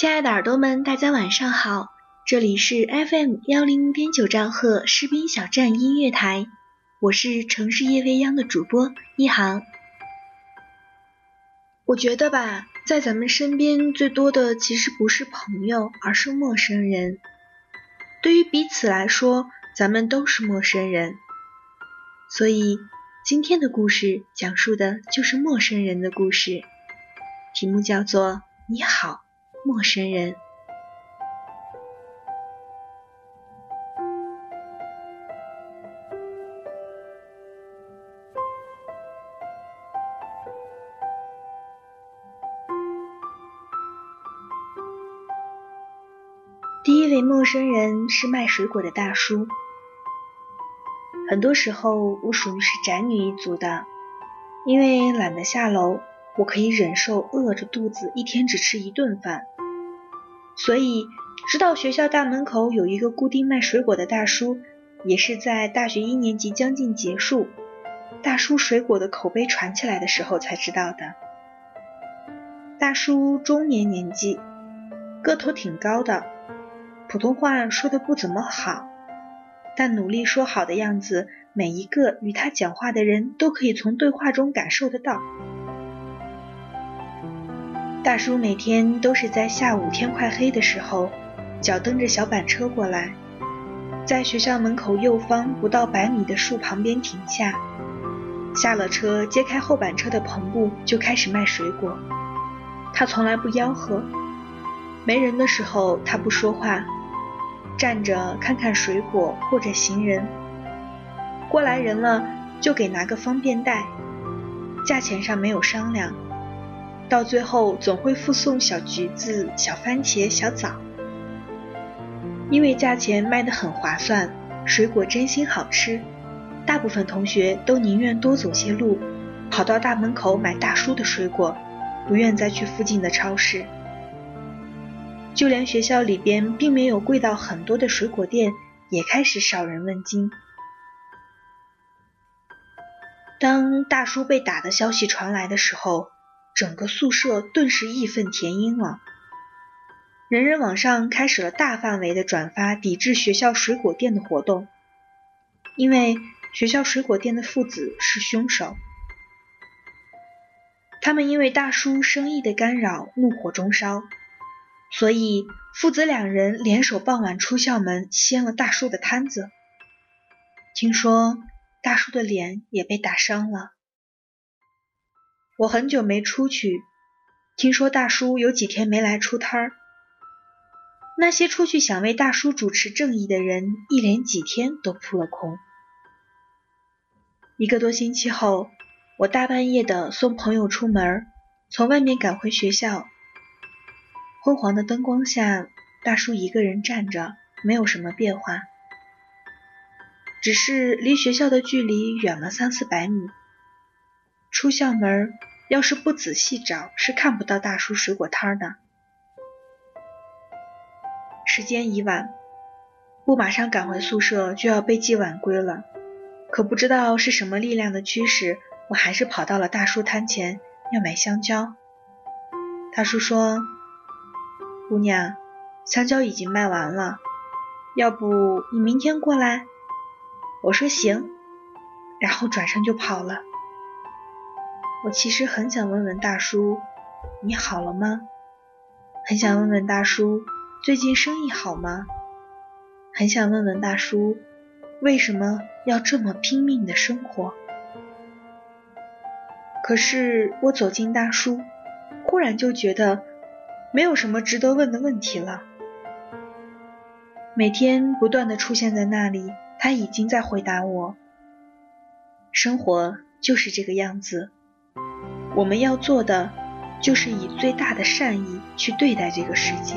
亲爱的耳朵们，大家晚上好，这里是 FM 幺零五点九兆赫士兵小站音乐台，我是城市夜未央的主播一航。我觉得吧。在咱们身边最多的其实不是朋友，而是陌生人。对于彼此来说，咱们都是陌生人。所以今天的故事讲述的就是陌生人的故事，题目叫做《你好，陌生人》。第一位陌生人是卖水果的大叔。很多时候，我属于是宅女一族的，因为懒得下楼，我可以忍受饿着肚子一天只吃一顿饭。所以，知道学校大门口有一个固定卖水果的大叔，也是在大学一年级将近结束，大叔水果的口碑传起来的时候才知道的。大叔中年年纪，个头挺高的。普通话说的不怎么好，但努力说好的样子，每一个与他讲话的人都可以从对话中感受得到。大叔每天都是在下午天快黑的时候，脚蹬着小板车过来，在学校门口右方不到百米的树旁边停下，下了车揭开后板车的篷布就开始卖水果。他从来不吆喝，没人的时候他不说话。站着看看水果或者行人，过来人了就给拿个方便袋，价钱上没有商量，到最后总会附送小橘子、小番茄、小枣，因为价钱卖得很划算，水果真心好吃，大部分同学都宁愿多走些路，跑到大门口买大叔的水果，不愿再去附近的超市。就连学校里边并没有贵到很多的水果店，也开始少人问津。当大叔被打的消息传来的时候，整个宿舍顿时义愤填膺了，人人网上开始了大范围的转发抵制学校水果店的活动，因为学校水果店的父子是凶手，他们因为大叔生意的干扰，怒火中烧。所以父子两人联手傍晚出校门掀了大叔的摊子。听说大叔的脸也被打伤了。我很久没出去，听说大叔有几天没来出摊儿。那些出去想为大叔主持正义的人，一连几天都扑了空。一个多星期后，我大半夜的送朋友出门，从外面赶回学校。昏黄的灯光下，大叔一个人站着，没有什么变化，只是离学校的距离远了三四百米。出校门，要是不仔细找，是看不到大叔水果摊的。时间已晚，不马上赶回宿舍，就要被记晚归了。可不知道是什么力量的驱使，我还是跑到了大叔摊前，要买香蕉。大叔说。姑娘，香蕉已经卖完了，要不你明天过来？我说行，然后转身就跑了。我其实很想问问大叔，你好了吗？很想问问大叔，最近生意好吗？很想问问大叔，为什么要这么拼命的生活？可是我走进大叔，忽然就觉得没有什么值得问的问题了。每天不断的出现在那里，他已经在回答我：生活就是这个样子。我们要做的，就是以最大的善意去对待这个世界。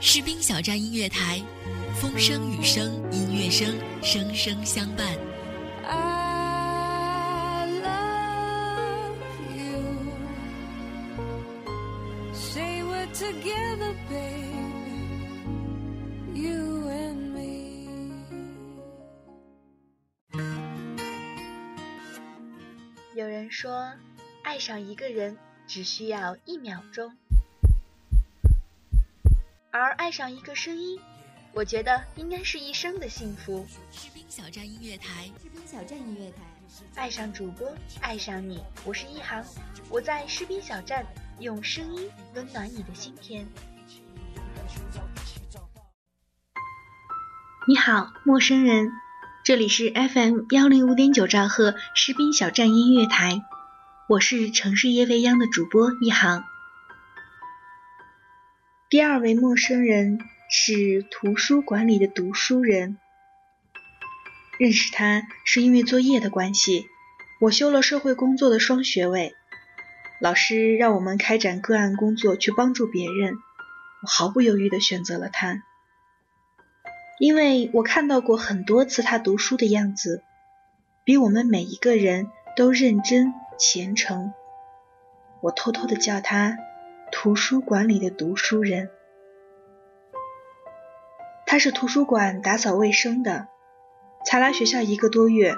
士兵小站音乐台，风声雨声音乐声，声声相伴。I love you. Say we're together, baby. You and me. 有人说，爱上一个人只需要一秒钟。而爱上一个声音，我觉得应该是一生的幸福。士兵小站音乐台，士兵小站音乐台，爱上主播，爱上你，我是一航，我在士兵小站用声音温暖你的心田。你好，陌生人，这里是 FM 幺零五点九兆赫士兵小站音乐台，我是城市夜未央的主播一航。第二位陌生人是图书馆里的读书人。认识他是因为作业的关系，我修了社会工作的双学位，老师让我们开展个案工作去帮助别人，我毫不犹豫地选择了他，因为我看到过很多次他读书的样子，比我们每一个人都认真虔诚，我偷偷地叫他。图书馆里的读书人，他是图书馆打扫卫生的，才来学校一个多月。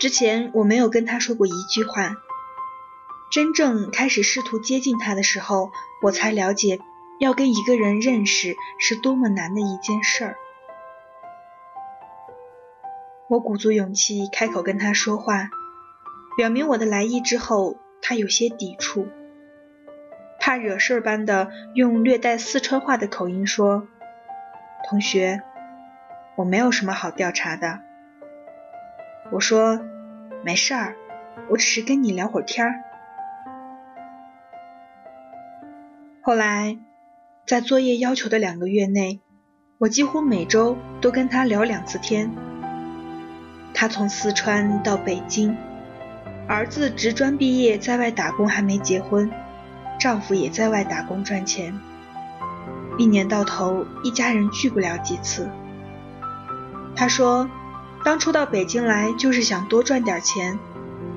之前我没有跟他说过一句话，真正开始试图接近他的时候，我才了解要跟一个人认识是多么难的一件事儿。我鼓足勇气开口跟他说话，表明我的来意之后，他有些抵触。怕惹事儿般的用略带四川话的口音说：“同学，我没有什么好调查的。”我说：“没事儿，我只是跟你聊会儿天儿。”后来，在作业要求的两个月内，我几乎每周都跟他聊两次天。他从四川到北京，儿子职专毕业，在外打工，还没结婚。丈夫也在外打工赚钱，一年到头一家人聚不了几次。他说，当初到北京来就是想多赚点钱，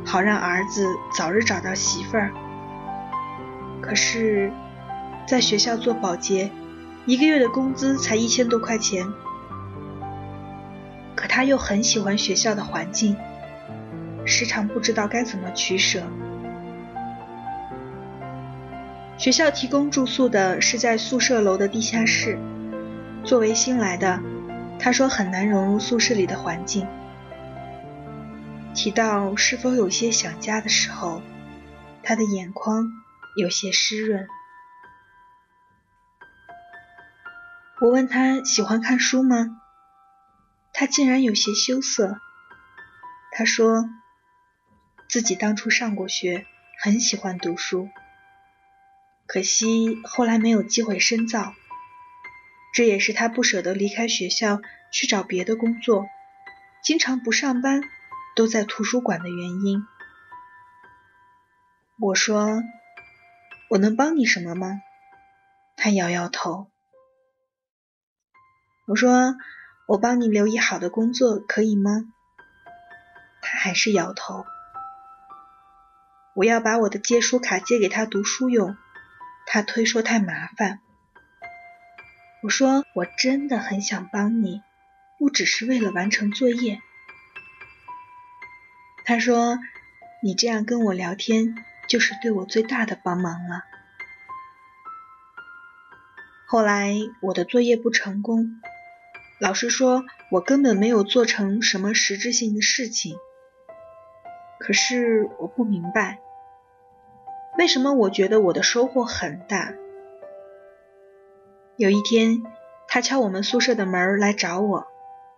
好让儿子早日找到媳妇儿。可是，在学校做保洁，一个月的工资才一千多块钱。可他又很喜欢学校的环境，时常不知道该怎么取舍。学校提供住宿的是在宿舍楼的地下室。作为新来的，他说很难融入宿舍里的环境。提到是否有些想家的时候，他的眼眶有些湿润。我问他喜欢看书吗？他竟然有些羞涩。他说自己当初上过学，很喜欢读书，可惜后来没有机会深造。这也是他不舍得离开学校去找别的工作，经常不上班，都在图书馆的原因。我说：“我能帮你什么吗？”他摇摇头。我说：“我帮你留意好的工作可以吗？”他还是摇头。我要把我的借书卡借给他读书用，他推说太麻烦。我说：“我真的很想帮你，不只是为了完成作业。”他说：“你这样跟我聊天。”就是对我最大的帮忙了。后来我的作业不成功，老师说我根本没有做成什么实质性的事情。可是我不明白，为什么我觉得我的收获很大。有一天，他敲我们宿舍的门来找我，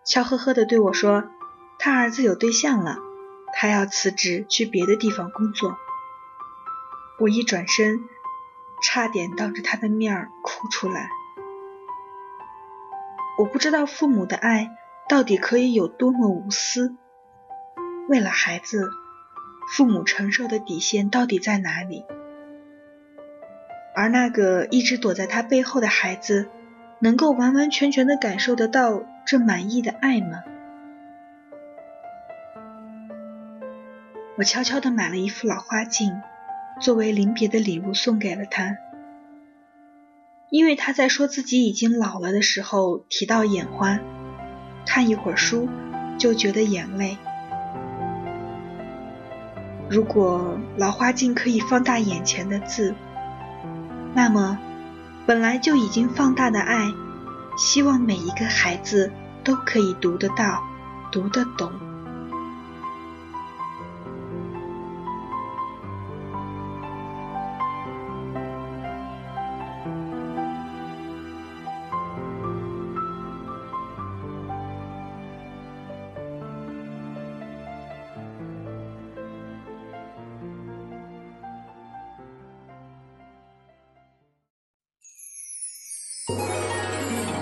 笑呵呵的对我说，他儿子有对象了，他要辞职去别的地方工作。我一转身，差点当着他的面儿哭出来。我不知道父母的爱到底可以有多么无私，为了孩子，父母承受的底线到底在哪里？而那个一直躲在他背后的孩子，能够完完全全的感受得到这满意的爱吗？我悄悄的买了一副老花镜。作为临别的礼物送给了他，因为他在说自己已经老了的时候提到眼花，看一会儿书就觉得眼泪。如果老花镜可以放大眼前的字，那么本来就已经放大的爱，希望每一个孩子都可以读得到，读得懂。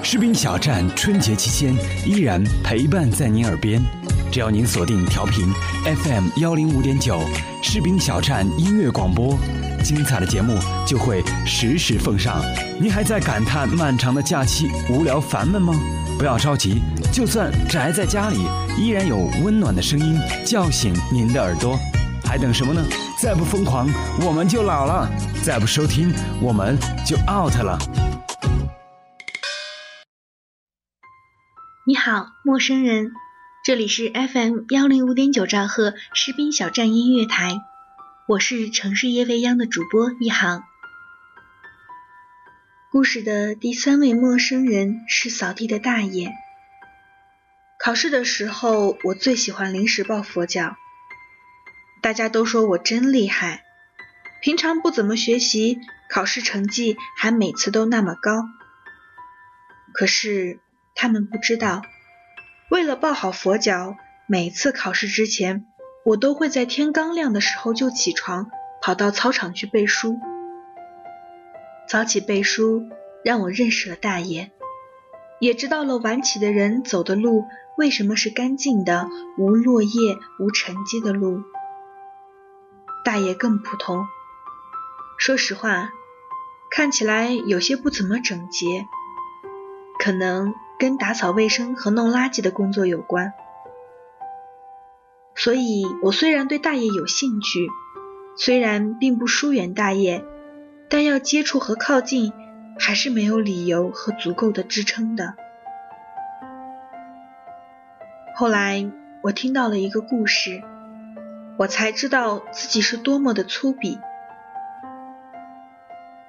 士兵小站春节期间依然陪伴在您耳边，只要您锁定调频 FM 幺零五点九，士兵小站音乐广播，精彩的节目就会实时奉上。您还在感叹漫长的假期无聊烦闷吗？不要着急，就算宅在家里，依然有温暖的声音叫醒您的耳朵。还等什么呢？再不疯狂，我们就老了；再不收听，我们就 out 了。你好，陌生人，这里是 FM 幺零五点九兆赫士兵小站音乐台，我是城市夜未央的主播一航。故事的第三位陌生人是扫地的大爷。考试的时候，我最喜欢临时抱佛脚，大家都说我真厉害，平常不怎么学习，考试成绩还每次都那么高。可是。他们不知道，为了抱好佛脚，每次考试之前，我都会在天刚亮的时候就起床，跑到操场去背书。早起背书，让我认识了大爷，也知道了晚起的人走的路为什么是干净的、无落叶、无沉积的路。大爷更普通，说实话，看起来有些不怎么整洁，可能。跟打扫卫生和弄垃圾的工作有关，所以我虽然对大爷有兴趣，虽然并不疏远大爷，但要接触和靠近，还是没有理由和足够的支撑的。后来我听到了一个故事，我才知道自己是多么的粗鄙。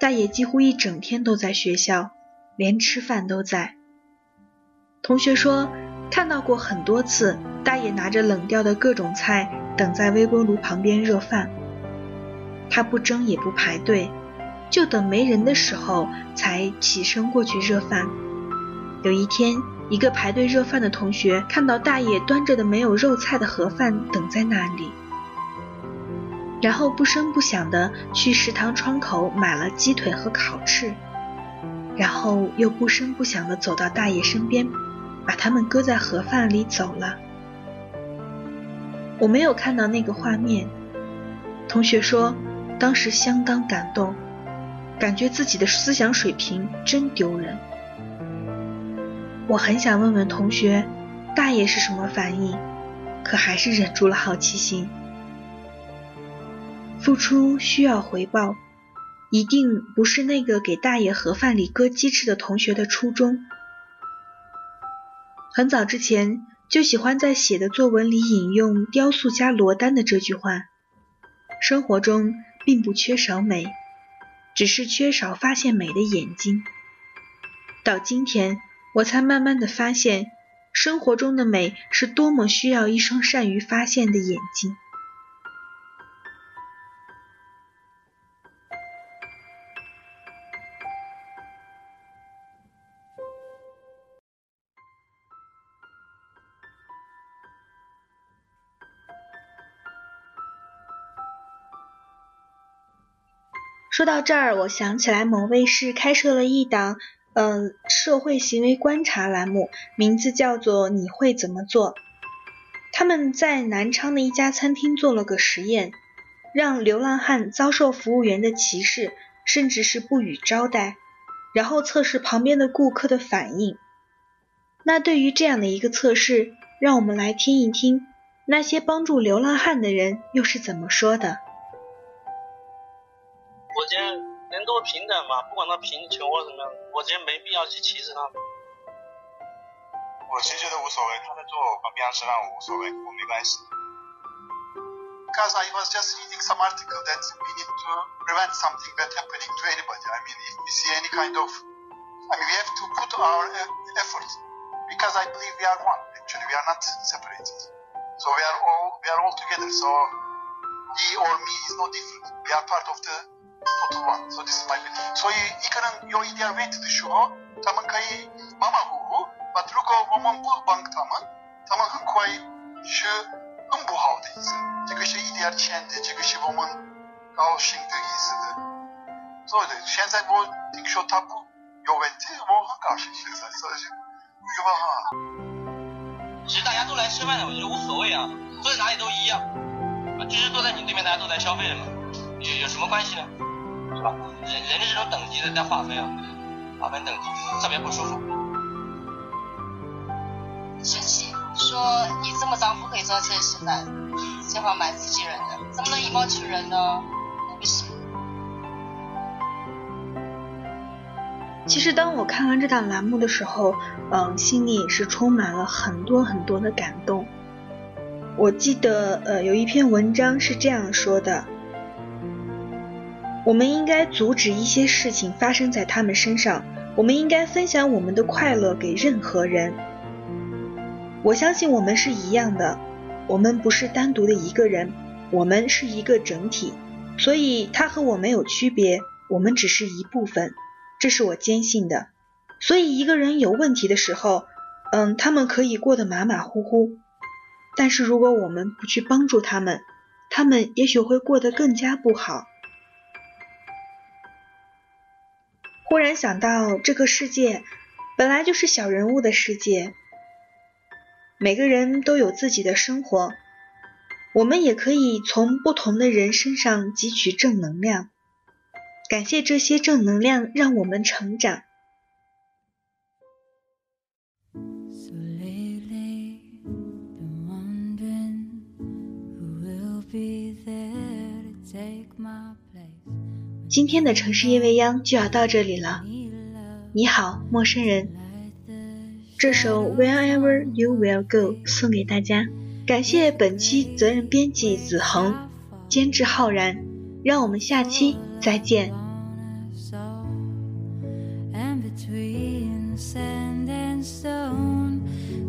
大爷几乎一整天都在学校，连吃饭都在。同学说看到过很多次，大爷拿着冷掉的各种菜等在微波炉旁边热饭。他不争也不排队，就等没人的时候才起身过去热饭。有一天，一个排队热饭的同学看到大爷端着的没有肉菜的盒饭等在那里，然后不声不响的去食堂窗口买了鸡腿和烤翅，然后又不声不响的走到大爷身边，把他们搁在盒饭里走了。我没有看到那个画面，同学说当时相当感动，感觉自己的思想水平真丢人。我很想问问同学，大爷是什么反应，可还是忍住了好奇心。付出需要回报，一定不是那个给大爷盒饭里搁鸡翅的同学的初衷。很早之前就喜欢在写的作文里引用雕塑家罗丹的这句话：生活中并不缺少美，只是缺少发现美的眼睛。到今天。我才慢慢的发现，生活中的美是多么需要一双善于发现的眼睛。说到这儿，我想起来某卫视开设了一档。嗯，社会行为观察栏目名字叫做“你会怎么做”。他们在南昌的一家餐厅做了个实验，让流浪汉遭受服务员的歧视，甚至是不予招待，然后测试旁边的顾客的反应。那对于这样的一个测试，让我们来听一听那些帮助流浪汉的人又是怎么说的。我觉得人都平等嘛，不管他贫穷或什么，我觉得没必要去歧视他们。我其实觉得无所谓，他在做旁边吃饭我无所谓，我没关系。Because I was just reading some article that we need to prevent something that happening to anybody. I mean, if we see any kind of, I mean, we have to put our effort because I believe we are one. Actually, we are not separated. So we are all we are all together. So he or me is no different. We are part of the total one. So this is my belief. 所以一个人有一点问题的时候，他们可以马马虎虎。But 如果我们不帮他们，他们很快是更不好的意思。这个是一点钱的，这个是我们高兴的意思的。所以的，现在我听说他不有问题，我很高兴。现在所以是吧？其实大家都来吃饭的，我觉得无所谓啊，坐在哪里都一样。就是坐在你对面，大家都来消费的嘛，有有什么关系呢？是吧？人人的这种等级的在划分啊，划分等级，特别不舒服。生气，说你这么脏不可以坐在这里吃饭，这话蛮刺激人的，怎么能以貌取人呢？不行。其实当我看完这档栏目的时候，嗯，心里也是充满了很多很多的感动。我记得，呃，有一篇文章是这样说的。我们应该阻止一些事情发生在他们身上。我们应该分享我们的快乐给任何人。我相信我们是一样的，我们不是单独的一个人，我们是一个整体。所以他和我没有区别，我们只是一部分，这是我坚信的。所以一个人有问题的时候，嗯，他们可以过得马马虎虎，但是如果我们不去帮助他们，他们也许会过得更加不好。忽然想到，这个世界本来就是小人物的世界，每个人都有自己的生活，我们也可以从不同的人身上汲取正能量，感谢这些正能量让我们成长。今天的城市夜未央就要到这里了。你好，陌生人。这首 Wherever You Will Go 送给大家，感谢本期责任编辑子恒，监制浩然，让我们下期再见。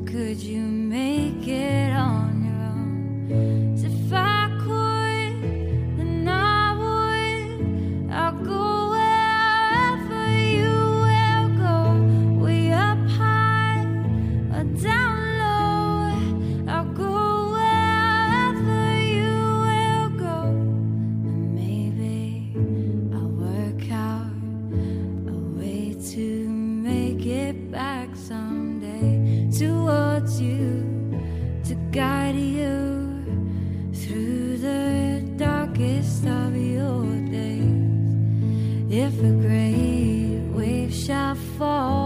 Could you make it? darkest of your days. If a great wave shall fall.